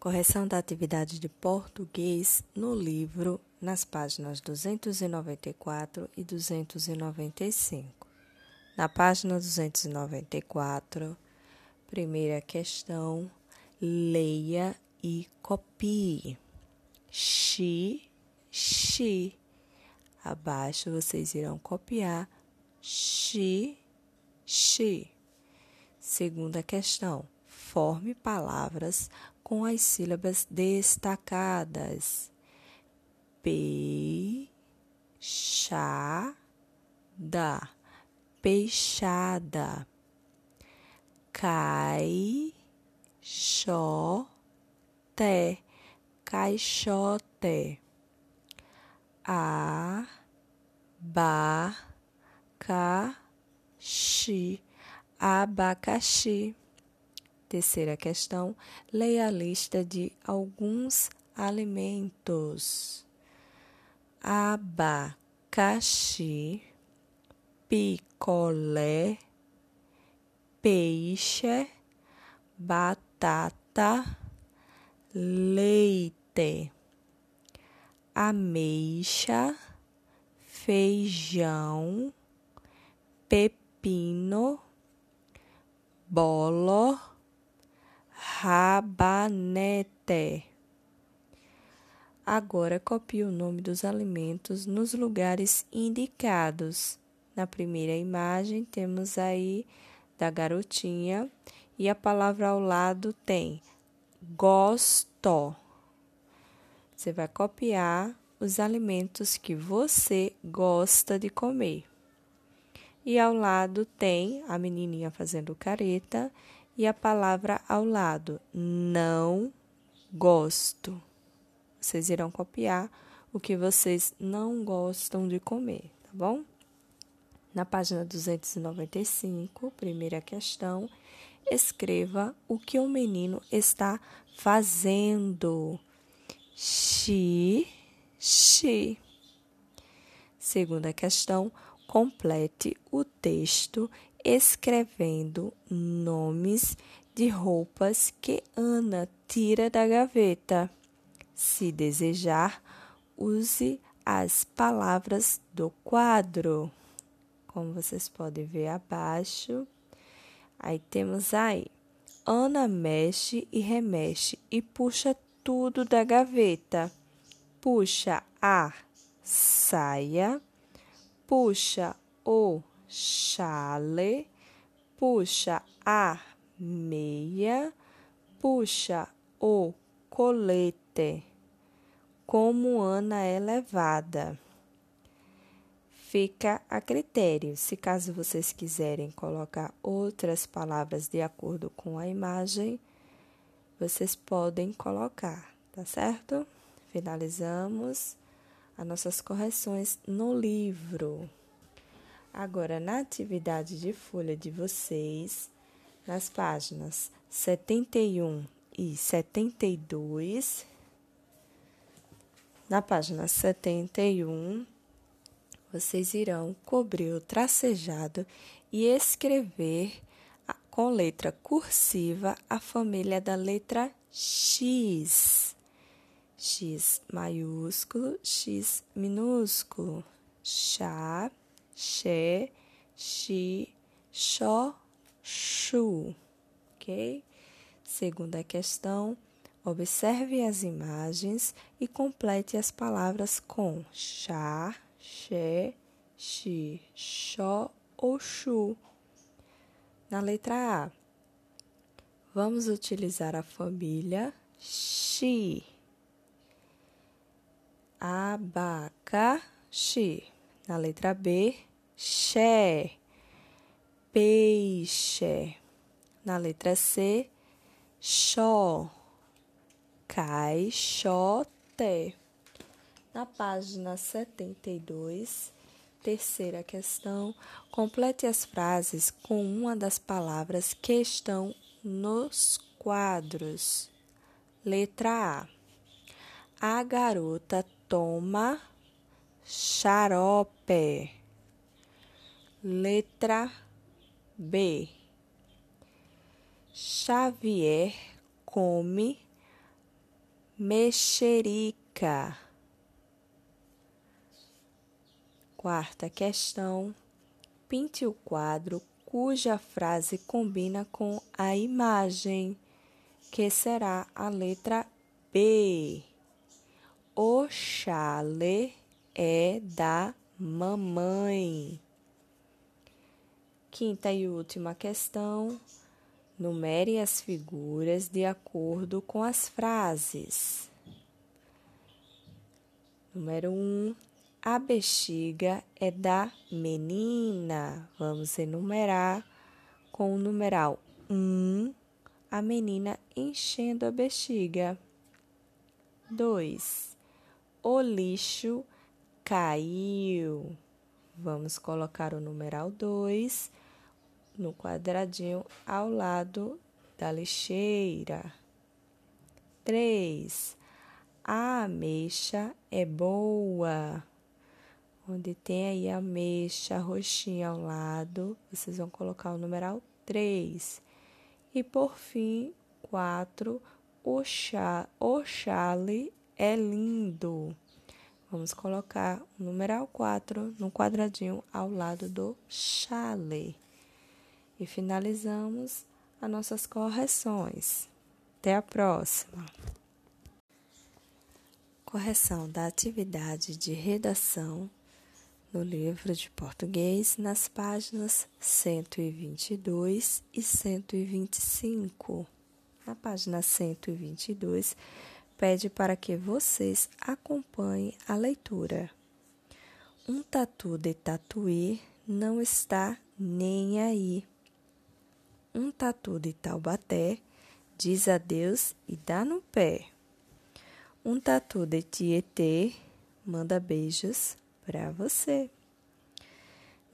Correção da atividade de português no livro, nas páginas 294 e 295. Na página 294, primeira questão, leia e copie. Xi, xi. Abaixo vocês irão copiar xi, xi. Segunda questão, forme palavras com as sílabas destacadas. Peixada, peixada. Caixote, caixote. Abacaxi, abacaxi. Terceira questão: leia a lista de alguns alimentos: abacaxi, picolé, peixe, batata, leite, ameixa, feijão, pepino, bolo rabanete. Agora copie o nome dos alimentos nos lugares indicados. Na primeira imagem temos aí da garotinha e a palavra ao lado tem gosto. Você vai copiar os alimentos que você gosta de comer. E ao lado tem a menininha fazendo careta e a palavra ao lado, não gosto. Vocês irão copiar o que vocês não gostam de comer, tá bom? Na página 295, primeira questão, escreva o que o menino está fazendo. Xi, xi. Segunda questão, complete o texto escrevendo nomes de roupas que Ana tira da gaveta. Se desejar, use as palavras do quadro. Como vocês podem ver abaixo, aí temos aí. Ana mexe e remexe e puxa tudo da gaveta. Puxa a saia, puxa o chale, puxa a meia, puxa o colete. Como Ana é levada. Fica a critério. Se caso vocês quiserem colocar outras palavras de acordo com a imagem, vocês podem colocar, tá certo? Finalizamos as nossas correções no livro. Agora, na atividade de folha de vocês, nas páginas 71 e 72, na página 71, vocês irão cobrir o tracejado e escrever com letra cursiva a família da letra X. X maiúsculo, X minúsculo. Chá she, she, xó, chu. Ok? Segunda questão. Observe as imagens e complete as palavras com chá, xé, xi, xó ou chu. Na letra A, vamos utilizar a família xi. Abacaxi. Na letra B, xé, peixe. Na letra C, xó, caixote. Na página 72, terceira questão, complete as frases com uma das palavras que estão nos quadros. Letra A. A garota toma xarope. Letra B. Xavier come mexerica. Quarta questão. Pinte o quadro cuja frase combina com a imagem, que será a letra B. O chale é da mamãe. Quinta e última questão. Numere as figuras de acordo com as frases. Número 1. Um, a bexiga é da menina. Vamos enumerar com o numeral 1, um, a menina enchendo a bexiga. 2. O lixo caiu. Vamos colocar o numeral 2 no quadradinho ao lado da lixeira. 3. A ameixa é boa. Onde tem aí a ameixa roxinha ao lado, vocês vão colocar o numeral 3. E por fim, 4. O, chá, o chale é lindo. Vamos colocar o numeral 4 no quadradinho ao lado do chale. E finalizamos as nossas correções. Até a próxima! Correção da atividade de redação no livro de português nas páginas 122 e 125. Na página 122, pede para que vocês acompanhem a leitura. Um tatu de tatuí não está nem aí um tatu de Taubaté, diz adeus e dá no pé. Um tatu de Tietê manda beijos para você.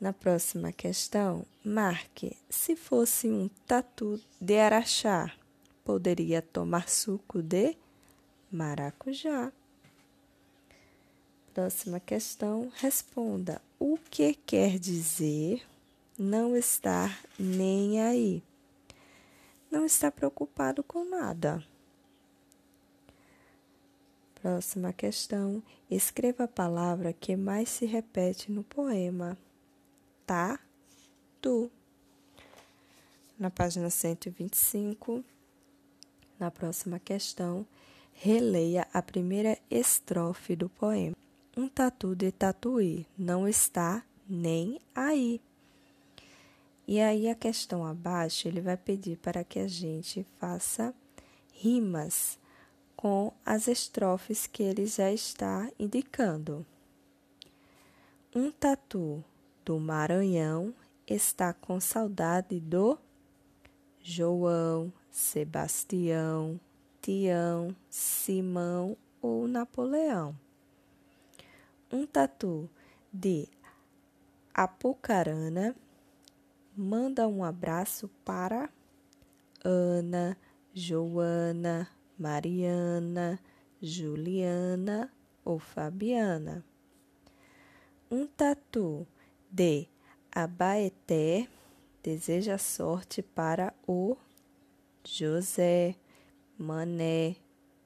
Na próxima questão, marque se fosse um tatu de araxá, poderia tomar suco de maracujá. Próxima questão, responda o que quer dizer não estar nem aí não está preocupado com nada. Próxima questão. Escreva a palavra que mais se repete no poema. Tá? Tu. Na página 125. Na próxima questão, releia a primeira estrofe do poema. Um tatu de tatuí não está nem aí. E aí a questão abaixo, ele vai pedir para que a gente faça rimas com as estrofes que ele já está indicando. Um tatu do Maranhão está com saudade do João, Sebastião, Tião, Simão ou Napoleão. Um tatu de Apucarana manda um abraço para Ana, Joana, Mariana, Juliana ou Fabiana. Um tatu de Abaeté deseja sorte para o José, Mané,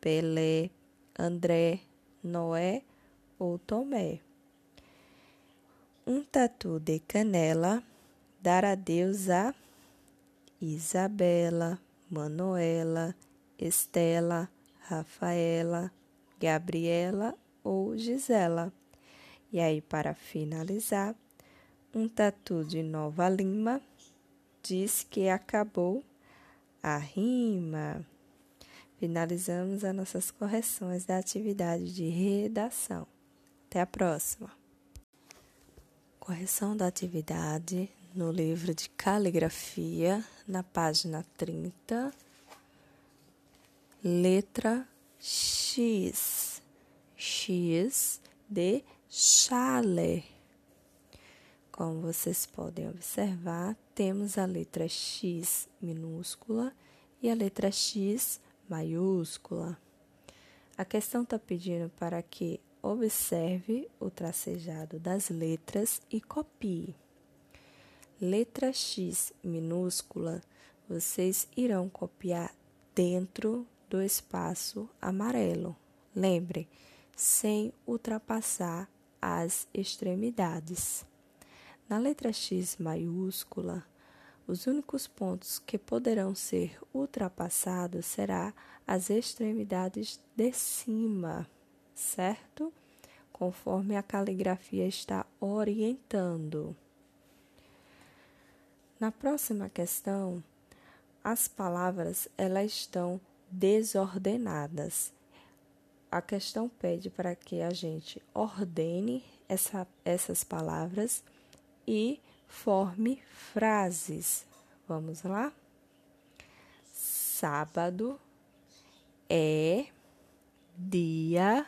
Pelé, André, Noé ou Tomé. Um tatu de canela dar adeus a Isabela, Manuela, Estela, Rafaela, Gabriela ou Gisela. E aí, para finalizar, um tatu de Nova Lima diz que acabou a rima. Finalizamos as nossas correções da atividade de redação. Até a próxima. Correção da atividade no livro de caligrafia, na página 30, letra X. X de chale. Como vocês podem observar, temos a letra X minúscula e a letra X maiúscula. A questão está pedindo para que observe o tracejado das letras e copie letra X minúscula, vocês irão copiar dentro do espaço amarelo. Lembre, sem ultrapassar as extremidades. Na letra X maiúscula, os únicos pontos que poderão ser ultrapassados será as extremidades de cima, certo? Conforme a caligrafia está orientando. Na próxima questão, as palavras elas estão desordenadas. A questão pede para que a gente ordene essa, essas palavras e forme frases. Vamos lá? Sábado é dia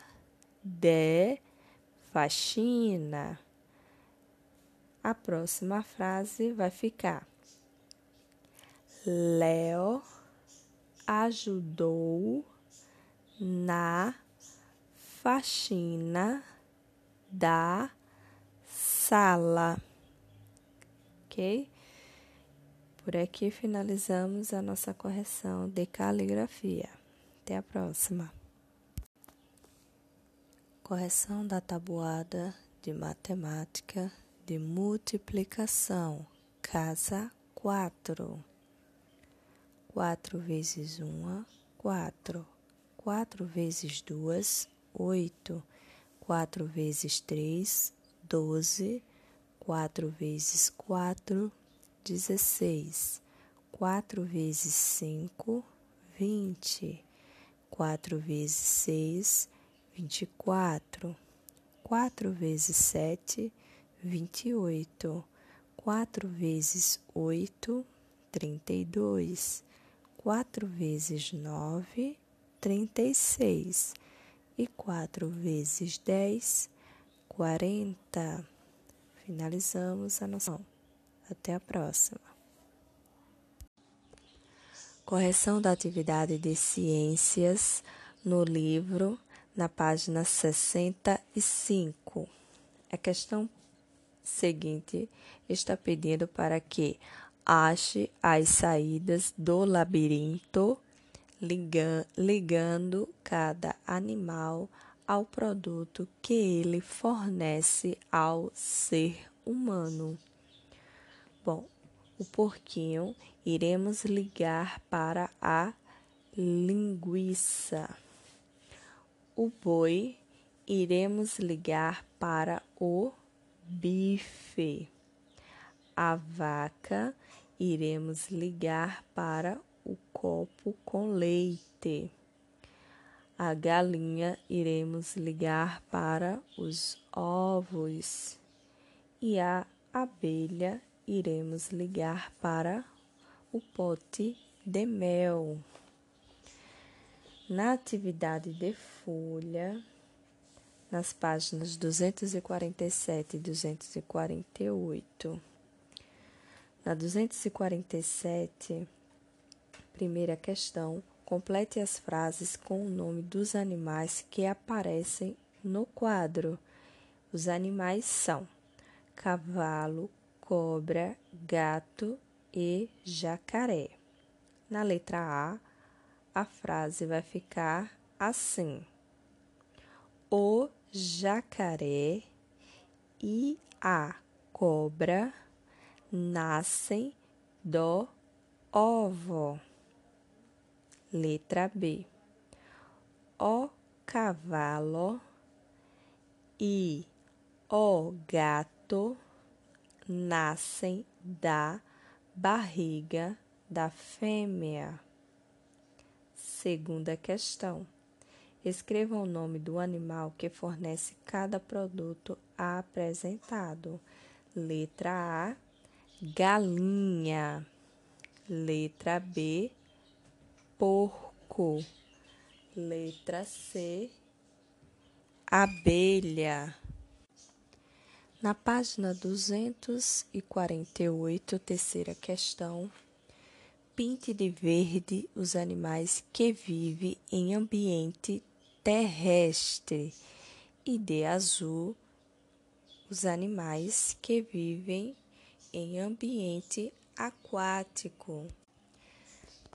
de faxina. A próxima frase vai ficar: Léo ajudou na faxina da sala ok? Por aqui finalizamos a nossa correção de caligrafia. Até a próxima. Correção da tabuada de matemática de multiplicação. Casa 4. 4 vezes 1, 4. 4 vezes 2, 8. 4 vezes 3, 12. 4 vezes 4, 16. 4 vezes 5, 20. 4 vezes 6, 24. 4 vezes 7, 28. 4 vezes 8, 32. 4 vezes 9, 36. E 4 vezes 10, 40 finalizamos a noção. Até a próxima. Correção da atividade de ciências no livro, na página 65. A questão seguinte está pedindo para que ache as saídas do labirinto, ligando cada animal ao produto que ele fornece ao ser humano. Bom, o porquinho iremos ligar para a linguiça. O boi iremos ligar para o bife. A vaca iremos ligar para o copo com leite a galinha iremos ligar para os ovos e a abelha iremos ligar para o pote de mel. Na atividade de folha, nas páginas 247 e 248. Na 247, primeira questão, Complete as frases com o nome dos animais que aparecem no quadro. Os animais são cavalo, cobra, gato e jacaré. Na letra A, a frase vai ficar assim: O jacaré e a cobra nascem do ovo. Letra B. O cavalo e o gato nascem da barriga da fêmea. Segunda questão. Escreva o nome do animal que fornece cada produto apresentado. Letra A, galinha. Letra B, porco. Letra C, abelha. Na página 248, terceira questão, pinte de verde os animais que vivem em ambiente terrestre e de azul os animais que vivem em ambiente aquático.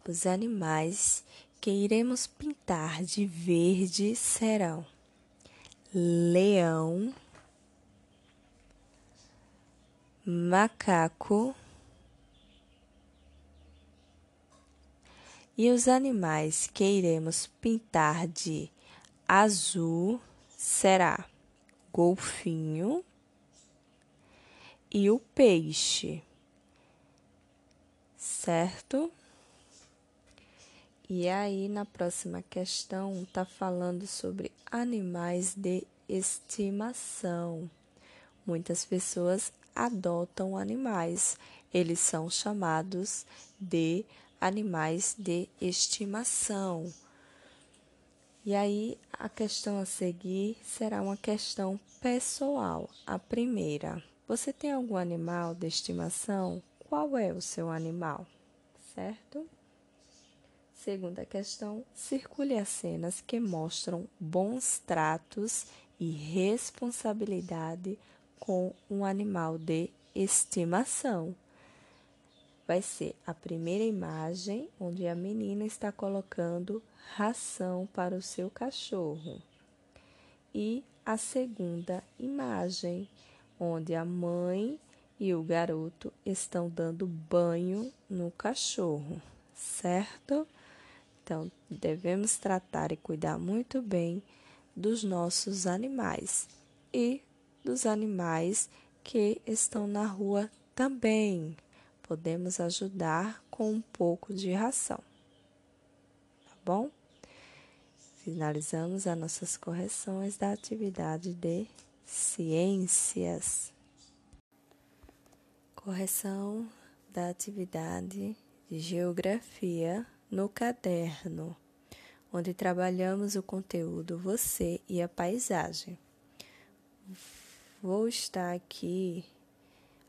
Os animais que iremos pintar de verde serão leão, macaco e os animais que iremos pintar de azul será golfinho e o peixe, certo? E aí, na próxima questão, está falando sobre animais de estimação. Muitas pessoas adotam animais, eles são chamados de animais de estimação. E aí, a questão a seguir será uma questão pessoal. A primeira: você tem algum animal de estimação? Qual é o seu animal? Certo? Segunda questão: circule as cenas que mostram bons tratos e responsabilidade com um animal de estimação. Vai ser a primeira imagem onde a menina está colocando ração para o seu cachorro. E a segunda imagem, onde a mãe e o garoto estão dando banho no cachorro, certo? Então, devemos tratar e cuidar muito bem dos nossos animais e dos animais que estão na rua também. Podemos ajudar com um pouco de ração. Tá bom? Finalizamos as nossas correções da atividade de ciências. Correção da atividade de geografia no caderno, onde trabalhamos o conteúdo você e a paisagem. Vou estar aqui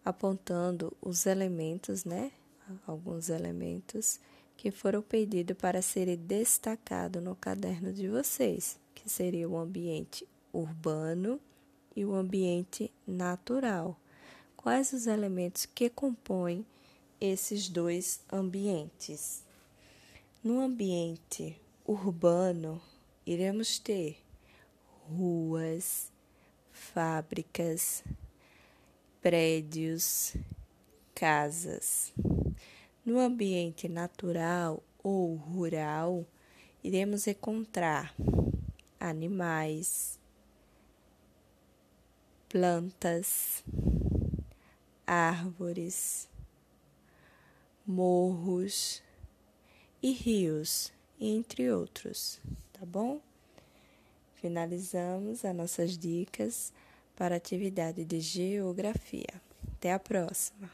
apontando os elementos, né? Alguns elementos que foram pedidos para serem destacados no caderno de vocês, que seria o ambiente urbano e o ambiente natural. Quais os elementos que compõem esses dois ambientes? No ambiente urbano, iremos ter ruas, fábricas, prédios, casas. No ambiente natural ou rural, iremos encontrar animais, plantas, árvores, morros e rios, entre outros, tá bom? Finalizamos as nossas dicas para a atividade de geografia. Até a próxima!